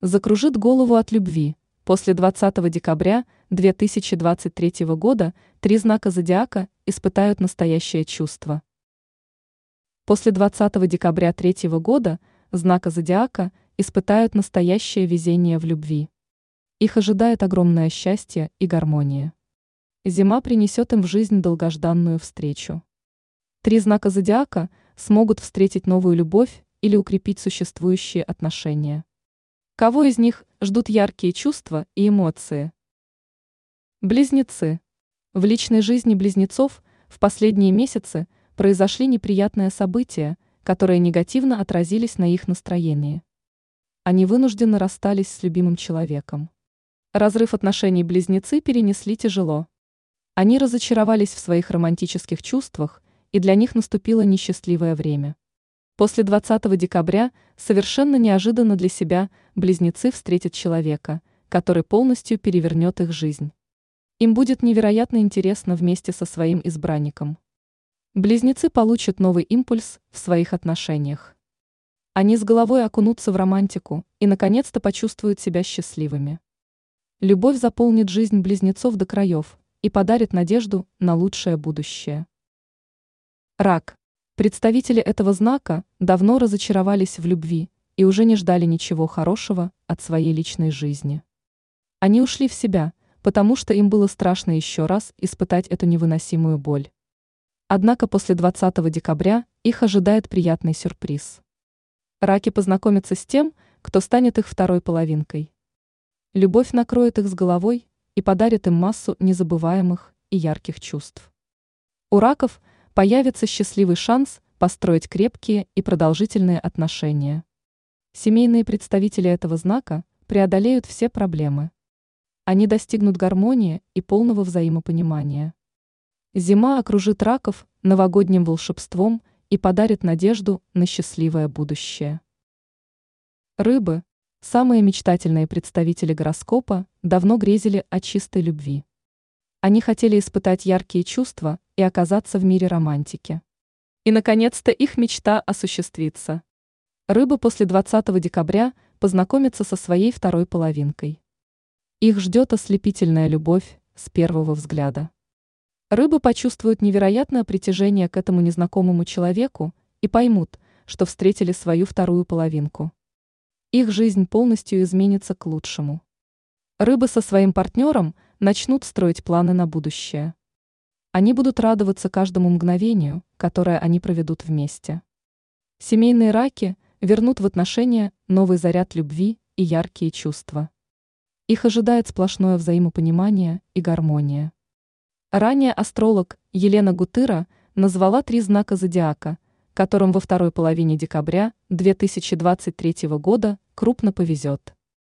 закружит голову от любви. После 20 декабря 2023 года три знака зодиака испытают настоящее чувство. После 20 декабря 3 года знака зодиака испытают настоящее везение в любви. Их ожидает огромное счастье и гармония. Зима принесет им в жизнь долгожданную встречу. Три знака зодиака смогут встретить новую любовь или укрепить существующие отношения. Кого из них ждут яркие чувства и эмоции? Близнецы. В личной жизни близнецов в последние месяцы произошли неприятные события, которые негативно отразились на их настроении. Они вынужденно расстались с любимым человеком. Разрыв отношений близнецы перенесли тяжело. Они разочаровались в своих романтических чувствах, и для них наступило несчастливое время. После 20 декабря совершенно неожиданно для себя близнецы встретят человека, который полностью перевернет их жизнь. Им будет невероятно интересно вместе со своим избранником. Близнецы получат новый импульс в своих отношениях. Они с головой окунутся в романтику и наконец-то почувствуют себя счастливыми. Любовь заполнит жизнь близнецов до краев и подарит надежду на лучшее будущее. Рак. Представители этого знака давно разочаровались в любви и уже не ждали ничего хорошего от своей личной жизни. Они ушли в себя, потому что им было страшно еще раз испытать эту невыносимую боль. Однако после 20 декабря их ожидает приятный сюрприз. Раки познакомятся с тем, кто станет их второй половинкой. Любовь накроет их с головой и подарит им массу незабываемых и ярких чувств. У раков – появится счастливый шанс построить крепкие и продолжительные отношения. Семейные представители этого знака преодолеют все проблемы. Они достигнут гармонии и полного взаимопонимания. Зима окружит раков новогодним волшебством и подарит надежду на счастливое будущее. Рыбы, самые мечтательные представители гороскопа, давно грезили о чистой любви. Они хотели испытать яркие чувства и оказаться в мире романтики. И, наконец-то, их мечта осуществится. Рыбы после 20 декабря познакомятся со своей второй половинкой. Их ждет ослепительная любовь с первого взгляда. Рыбы почувствуют невероятное притяжение к этому незнакомому человеку и поймут, что встретили свою вторую половинку. Их жизнь полностью изменится к лучшему. Рыбы со своим партнером начнут строить планы на будущее. Они будут радоваться каждому мгновению, которое они проведут вместе. Семейные раки вернут в отношения новый заряд любви и яркие чувства. Их ожидает сплошное взаимопонимание и гармония. Ранее астролог Елена Гутыра назвала три знака зодиака, которым во второй половине декабря 2023 года крупно повезет.